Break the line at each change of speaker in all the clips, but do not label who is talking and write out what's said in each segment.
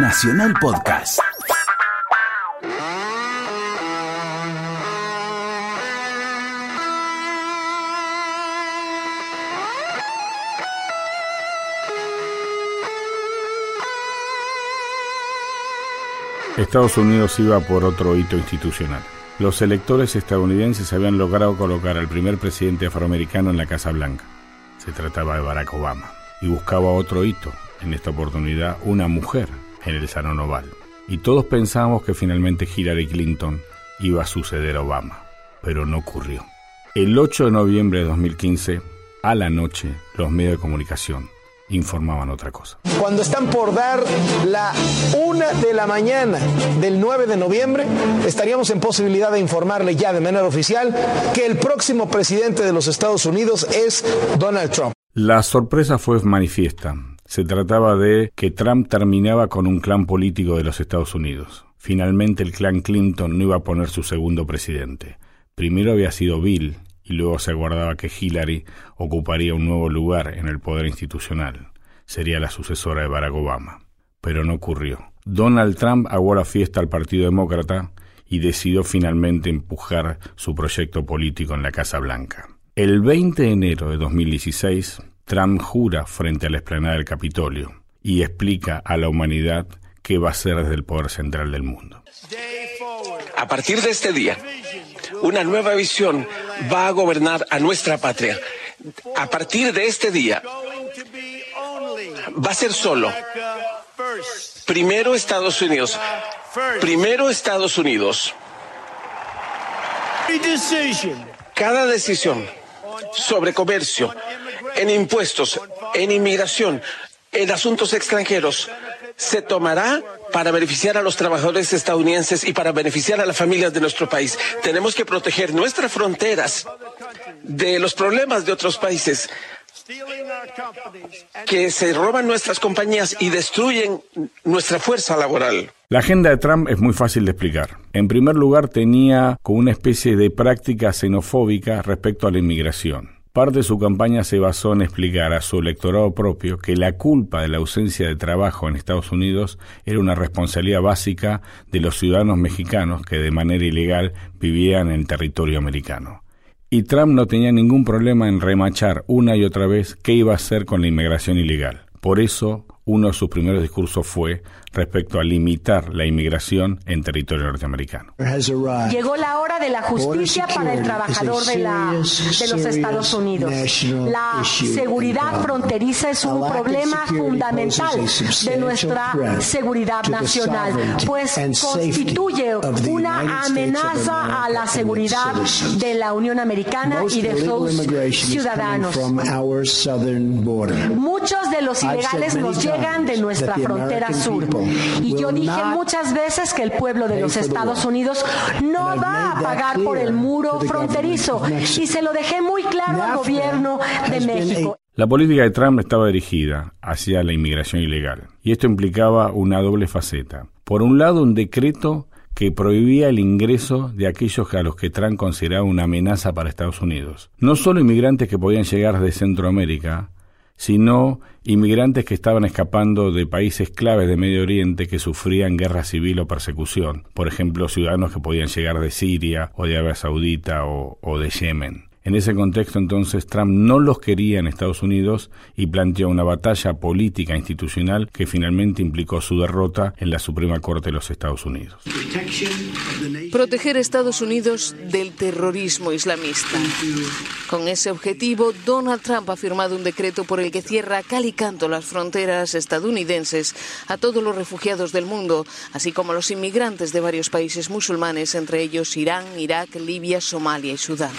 Nacional Podcast.
Estados Unidos iba por otro hito institucional. Los electores estadounidenses habían logrado colocar al primer presidente afroamericano en la Casa Blanca. Se trataba de Barack Obama. Y buscaba otro hito, en esta oportunidad una mujer en el Salón Oval. Y todos pensábamos que finalmente Hillary Clinton iba a suceder a Obama, pero no ocurrió. El 8 de noviembre de 2015, a la noche, los medios de comunicación informaban otra cosa.
Cuando están por dar la una de la mañana del 9 de noviembre, estaríamos en posibilidad de informarle ya de manera oficial que el próximo presidente de los Estados Unidos es Donald Trump.
La sorpresa fue manifiesta. Se trataba de que Trump terminaba con un clan político de los Estados Unidos. Finalmente el clan Clinton no iba a poner su segundo presidente. Primero había sido Bill, y luego se aguardaba que Hillary ocuparía un nuevo lugar en el poder institucional. Sería la sucesora de Barack Obama. Pero no ocurrió. Donald Trump aguó la fiesta al Partido Demócrata y decidió finalmente empujar su proyecto político en la Casa Blanca. El 20 de enero de 2016, Trump jura frente a la explanada del Capitolio y explica a la humanidad qué va a ser desde el poder central del mundo.
A partir de este día, una nueva visión va a gobernar a nuestra patria. A partir de este día, va a ser solo. Primero Estados Unidos. Primero Estados Unidos. Cada decisión sobre comercio, en impuestos, en inmigración, en asuntos extranjeros, se tomará para beneficiar a los trabajadores estadounidenses y para beneficiar a las familias de nuestro país. Tenemos que proteger nuestras fronteras de los problemas de otros países que se roban nuestras compañías y destruyen nuestra fuerza laboral.
La agenda de Trump es muy fácil de explicar. En primer lugar, tenía como una especie de práctica xenofóbica respecto a la inmigración. Parte de su campaña se basó en explicar a su electorado propio que la culpa de la ausencia de trabajo en Estados Unidos era una responsabilidad básica de los ciudadanos mexicanos que de manera ilegal vivían en el territorio americano. Y Trump no tenía ningún problema en remachar una y otra vez qué iba a hacer con la inmigración ilegal. Por eso, uno de sus primeros discursos fue respecto a limitar la inmigración en territorio norteamericano.
Llegó la hora de la justicia para el trabajador de, la, de los Estados Unidos. La seguridad fronteriza es un problema fundamental de nuestra seguridad nacional, pues constituye una amenaza a la seguridad de la Unión Americana y de sus ciudadanos. Muchos de los ilegales nos llegan de nuestra frontera sur. Y yo dije muchas veces que el pueblo de los Estados Unidos no va a pagar por el muro fronterizo. Y se lo dejé muy claro al gobierno de México.
La política de Trump estaba dirigida hacia la inmigración ilegal. Y esto implicaba una doble faceta. Por un lado, un decreto que prohibía el ingreso de aquellos a los que Trump consideraba una amenaza para Estados Unidos. No solo inmigrantes que podían llegar de Centroamérica, sino inmigrantes que estaban escapando de países claves de Medio Oriente que sufrían guerra civil o persecución, por ejemplo, ciudadanos que podían llegar de Siria o de Arabia Saudita o, o de Yemen. En ese contexto entonces Trump no los quería en Estados Unidos y planteó una batalla política institucional que finalmente implicó su derrota en la Suprema Corte de los Estados Unidos.
Proteger a Estados Unidos del terrorismo islamista. Con ese objetivo, Donald Trump ha firmado un decreto por el que cierra cal y canto las fronteras estadounidenses a todos los refugiados del mundo, así como a los inmigrantes de varios países musulmanes, entre ellos Irán, Irak, Libia, Somalia y Sudán.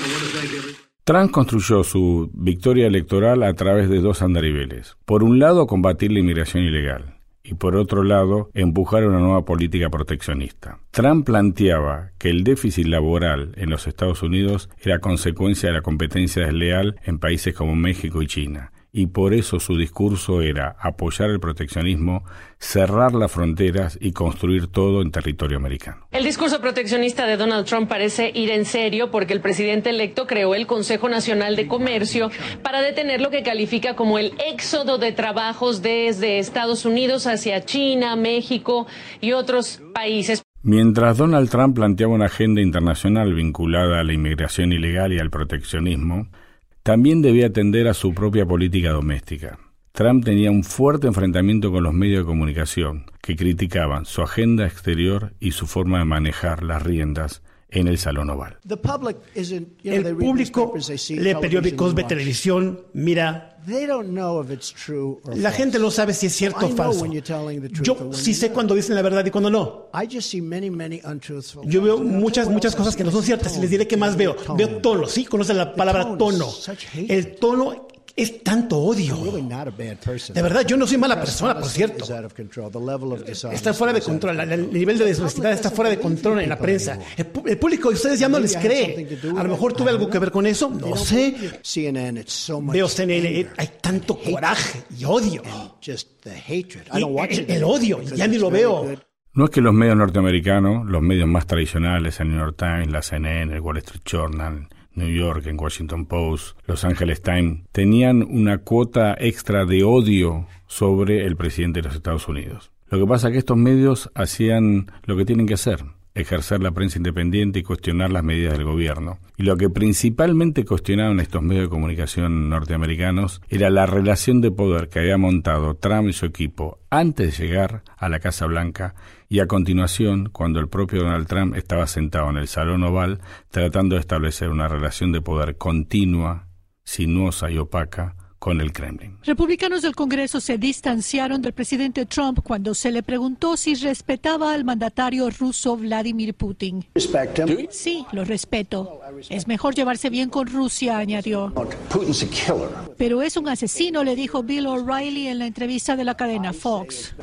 Trump construyó su victoria electoral a través de dos andariveles. Por un lado, combatir la inmigración ilegal y por otro lado, empujar una nueva política proteccionista. Trump planteaba que el déficit laboral en los Estados Unidos era consecuencia de la competencia desleal en países como México y China y por eso su discurso era apoyar el proteccionismo, cerrar las fronteras y construir todo en territorio americano.
El discurso proteccionista de Donald Trump parece ir en serio porque el presidente electo creó el Consejo Nacional de Comercio para detener lo que califica como el éxodo de trabajos desde Estados Unidos hacia China, México y otros países.
Mientras Donald Trump planteaba una agenda internacional vinculada a la inmigración ilegal y al proteccionismo, también debía atender a su propia política doméstica. Trump tenía un fuerte enfrentamiento con los medios de comunicación, que criticaban su agenda exterior y su forma de manejar las riendas en el Salón Oval.
El público lee periódicos, ve televisión, mira. La gente no sabe si es cierto o falso. Yo sí sé cuando dicen la verdad y cuando no. Yo veo muchas, muchas cosas que no son ciertas y les diré qué más veo. Veo tono, ¿sí? Conocen la palabra tono. El tono es tanto odio. De verdad, yo no soy mala persona, por cierto. Está fuera de control. El nivel de deshonestidad está fuera de control en la prensa. El, público de ustedes ya no les cree. A lo mejor tuve algo que ver con eso. No sé. Veo CNN. Hay tanto coraje y odio. el, odio. Ya ni lo veo.
No es que los medios norteamericanos, los medios más tradicionales, el New York Times, la CNN, el Wall Street Journal, New York, en Washington Post, Los Angeles Times, tenían una cuota extra de odio sobre el presidente de los Estados Unidos. Lo que pasa es que estos medios hacían lo que tienen que hacer, ejercer la prensa independiente y cuestionar las medidas del gobierno. Y lo que principalmente cuestionaban estos medios de comunicación norteamericanos era la relación de poder que había montado Trump y su equipo antes de llegar a la Casa Blanca y a continuación cuando el propio Donald Trump estaba sentado en el Salón Oval tratando de establecer una relación de poder continua, sinuosa y opaca con el Kremlin.
Republicanos del Congreso se distanciaron del presidente Trump cuando se le preguntó si respetaba al mandatario ruso Vladimir Putin. Sí, lo respeto. Es mejor llevarse bien con Rusia, añadió. Pero es un asesino, le dijo Bill O'Reilly en la entrevista de la cadena Fox.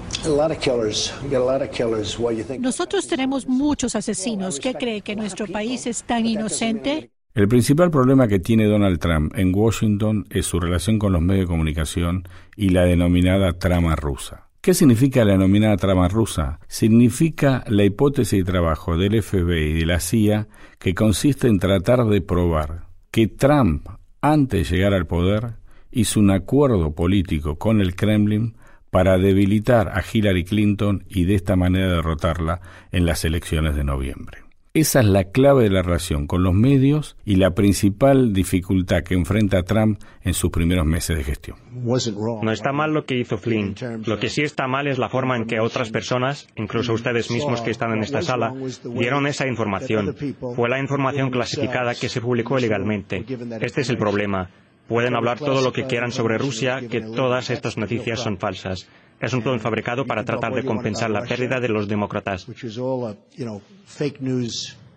Nosotros tenemos muchos asesinos. ¿Qué cree que nuestro país es tan inocente?
El principal problema que tiene Donald Trump en Washington es su relación con los medios de comunicación y la denominada trama rusa. ¿Qué significa la denominada trama rusa? Significa la hipótesis de trabajo del FBI y de la CIA que consiste en tratar de probar que Trump, antes de llegar al poder, hizo un acuerdo político con el Kremlin para debilitar a Hillary Clinton y de esta manera derrotarla en las elecciones de noviembre. Esa es la clave de la relación con los medios y la principal dificultad que enfrenta Trump en sus primeros meses de gestión.
No está mal lo que hizo Flynn. Lo que sí está mal es la forma en que otras personas, incluso ustedes mismos que están en esta sala, dieron esa información. Fue la información clasificada que se publicó ilegalmente. Este es el problema. Pueden hablar todo lo que quieran sobre Rusia, que todas estas noticias son falsas. Es un plan fabricado para tratar de compensar la pérdida de los demócratas.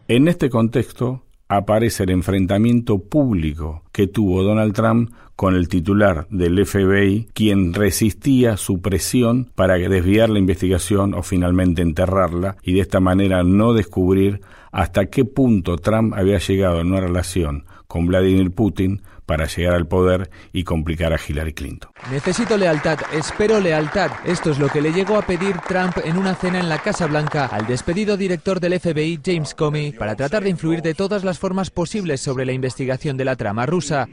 En este contexto aparece el enfrentamiento público que tuvo Donald Trump con el titular del FBI, quien resistía su presión para desviar la investigación o finalmente enterrarla y de esta manera no descubrir hasta qué punto Trump había llegado en una relación con Vladimir Putin para llegar al poder y complicar a Hillary Clinton.
Necesito lealtad, espero lealtad. Esto es lo que le llegó a pedir Trump en una cena en la Casa Blanca al despedido director del FBI, James Comey, para tratar de influir de todas las formas posibles sobre la investigación de la trama rusa.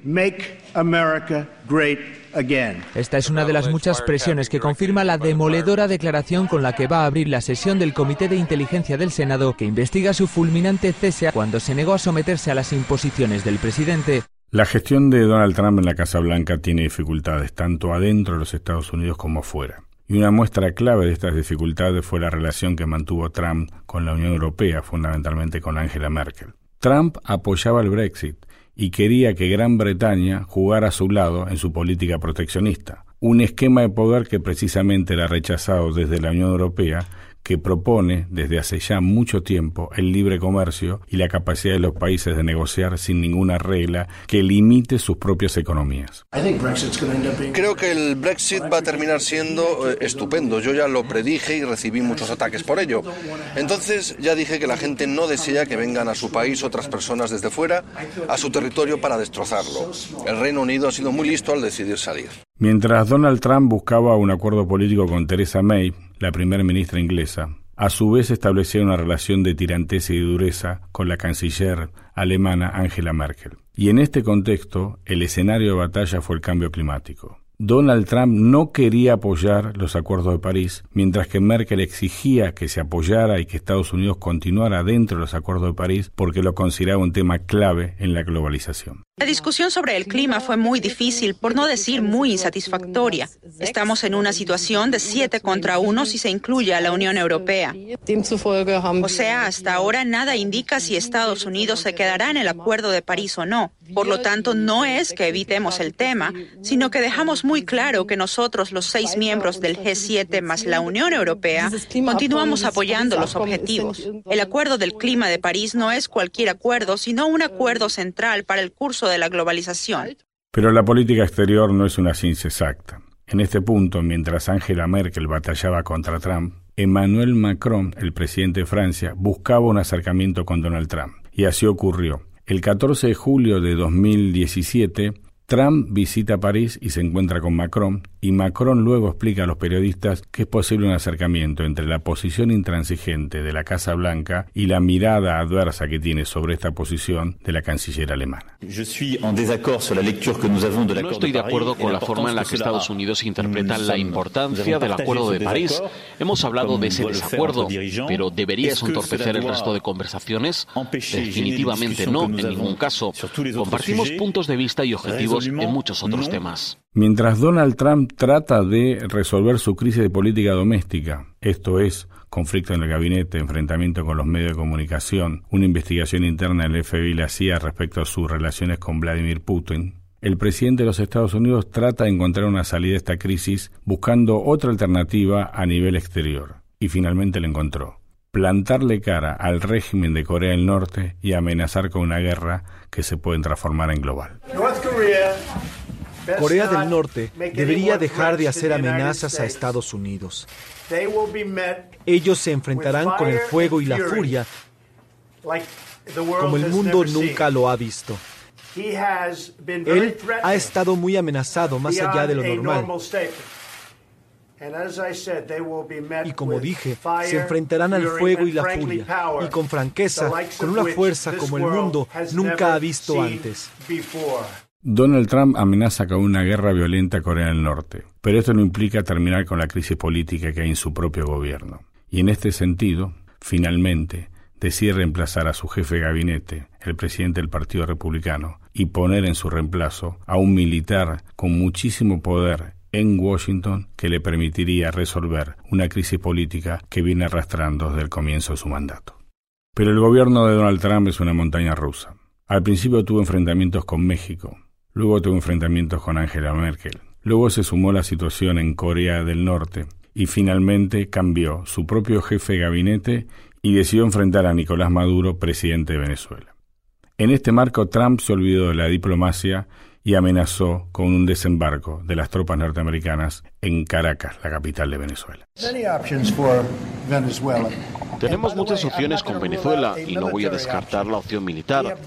Esta es una de las muchas presiones que confirma la demoledora declaración con la que va a abrir la sesión del Comité de Inteligencia del Senado que investiga su fulminante cese cuando se negó a someterse a las imposiciones del presidente.
La gestión de Donald Trump en la Casa Blanca tiene dificultades tanto adentro de los Estados Unidos como fuera. Y una muestra clave de estas dificultades fue la relación que mantuvo Trump con la Unión Europea, fundamentalmente con Angela Merkel. Trump apoyaba el Brexit y quería que Gran Bretaña jugara a su lado en su política proteccionista, un esquema de poder que precisamente era rechazado desde la Unión Europea que propone desde hace ya mucho tiempo el libre comercio y la capacidad de los países de negociar sin ninguna regla que limite sus propias economías.
Creo que el Brexit va a terminar siendo eh, estupendo. Yo ya lo predije y recibí muchos ataques por ello. Entonces ya dije que la gente no desea que vengan a su país otras personas desde fuera a su territorio para destrozarlo. El Reino Unido ha sido muy listo al decidir salir.
Mientras Donald Trump buscaba un acuerdo político con Theresa May, la primera ministra inglesa, a su vez establecía una relación de tiranteza y dureza con la canciller alemana Angela Merkel. Y en este contexto, el escenario de batalla fue el cambio climático. Donald Trump no quería apoyar los acuerdos de París, mientras que Merkel exigía que se apoyara y que Estados Unidos continuara dentro de los acuerdos de París porque lo consideraba un tema clave en la globalización.
La discusión sobre el clima fue muy difícil, por no decir muy insatisfactoria. Estamos en una situación de siete contra uno si se incluye a la Unión Europea. O sea, hasta ahora nada indica si Estados Unidos se quedará en el Acuerdo de París o no. Por lo tanto, no es que evitemos el tema, sino que dejamos muy claro que nosotros, los seis miembros del G7 más la Unión Europea, continuamos apoyando los objetivos. El Acuerdo del Clima de París no es cualquier acuerdo, sino un acuerdo central para el curso de la globalización.
Pero la política exterior no es una ciencia exacta. En este punto, mientras Angela Merkel batallaba contra Trump, Emmanuel Macron, el presidente de Francia, buscaba un acercamiento con Donald Trump. Y así ocurrió. El 14 de julio de 2017, Trump visita París y se encuentra con Macron, y Macron luego explica a los periodistas que es posible un acercamiento entre la posición intransigente de la Casa Blanca y la mirada adversa que tiene sobre esta posición de la canciller alemana.
No estoy de acuerdo con la forma en la que Estados Unidos interpreta la importancia del Acuerdo de París. Hemos hablado de ese desacuerdo, pero ¿debería eso entorpecer el resto de conversaciones? Definitivamente no, en ningún caso. Compartimos puntos de vista y objetivos en muchos otros temas.
Mientras Donald Trump trata de resolver su crisis de política doméstica, esto es, conflicto en el gabinete, enfrentamiento con los medios de comunicación, una investigación interna del FBI y la CIA respecto a sus relaciones con Vladimir Putin, el presidente de los Estados Unidos trata de encontrar una salida a esta crisis buscando otra alternativa a nivel exterior, y finalmente la encontró plantarle cara al régimen de Corea del Norte y amenazar con una guerra que se puede transformar en global.
Corea del Norte debería dejar de hacer amenazas a Estados Unidos. Ellos se enfrentarán con el fuego y la furia como el mundo nunca lo ha visto. Él ha estado muy amenazado más allá de lo normal. Y como dije, se enfrentarán al fuego y la furia, y con franqueza, con una fuerza como el mundo nunca ha visto antes.
Donald Trump amenaza con una guerra violenta a Corea del Norte, pero esto no implica terminar con la crisis política que hay en su propio gobierno. Y en este sentido, finalmente, decide reemplazar a su jefe de gabinete, el presidente del Partido Republicano, y poner en su reemplazo a un militar con muchísimo poder en Washington que le permitiría resolver una crisis política que viene arrastrando desde el comienzo de su mandato. Pero el gobierno de Donald Trump es una montaña rusa. Al principio tuvo enfrentamientos con México, Luego tuvo enfrentamientos con Angela Merkel. Luego se sumó la situación en Corea del Norte y finalmente cambió su propio jefe de gabinete y decidió enfrentar a Nicolás Maduro, presidente de Venezuela. En este marco, Trump se olvidó de la diplomacia y amenazó con un desembarco de las tropas norteamericanas en Caracas, la capital de Venezuela.
Tenemos muchas opciones con Venezuela y no voy a descartar la opción militar.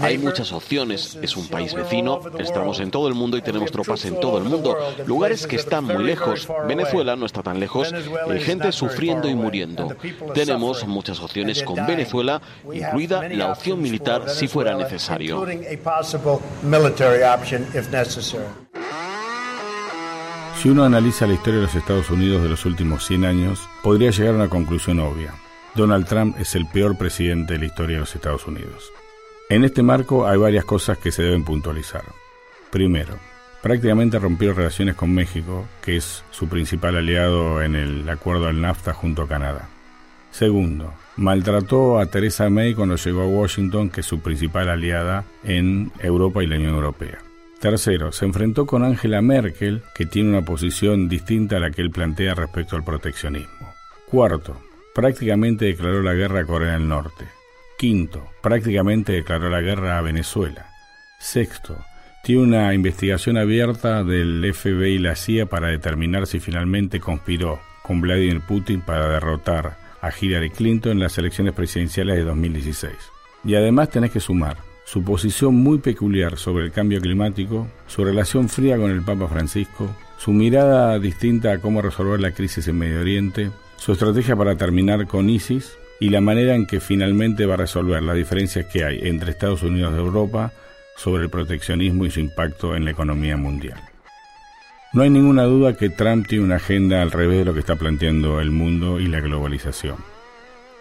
Hay muchas opciones. Es un país vecino, estamos en todo el mundo y tenemos tropas en todo el mundo. Lugares que están muy lejos. Venezuela no está tan lejos. Hay gente sufriendo y muriendo. Tenemos muchas opciones con Venezuela, incluida la opción militar si fuera necesario.
Si uno analiza la historia de los Estados Unidos de los últimos 100 años, podría llegar a una conclusión obvia. Donald Trump es el peor presidente de la historia de los Estados Unidos. En este marco hay varias cosas que se deben puntualizar. Primero, prácticamente rompió relaciones con México, que es su principal aliado en el acuerdo del NAFTA junto a Canadá. Segundo, maltrató a Theresa May cuando llegó a Washington, que es su principal aliada en Europa y la Unión Europea. Tercero, se enfrentó con Angela Merkel, que tiene una posición distinta a la que él plantea respecto al proteccionismo. Cuarto, prácticamente declaró la guerra a Corea del Norte. Quinto, prácticamente declaró la guerra a Venezuela. Sexto, tiene una investigación abierta del FBI y la CIA para determinar si finalmente conspiró con Vladimir Putin para derrotar a Hillary Clinton en las elecciones presidenciales de 2016. Y además tenés que sumar su posición muy peculiar sobre el cambio climático, su relación fría con el Papa Francisco, su mirada distinta a cómo resolver la crisis en Medio Oriente, su estrategia para terminar con ISIS y la manera en que finalmente va a resolver las diferencias que hay entre Estados Unidos y Europa sobre el proteccionismo y su impacto en la economía mundial. No hay ninguna duda que Trump tiene una agenda al revés de lo que está planteando el mundo y la globalización.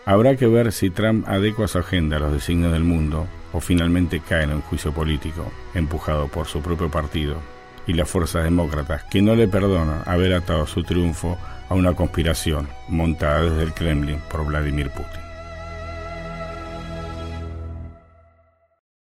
Habrá que ver si Trump adecua su agenda a los designios del mundo o finalmente cae en un juicio político empujado por su propio partido y las fuerzas demócratas que no le perdonan haber atado su triunfo a una conspiración montada desde el Kremlin por Vladimir Putin.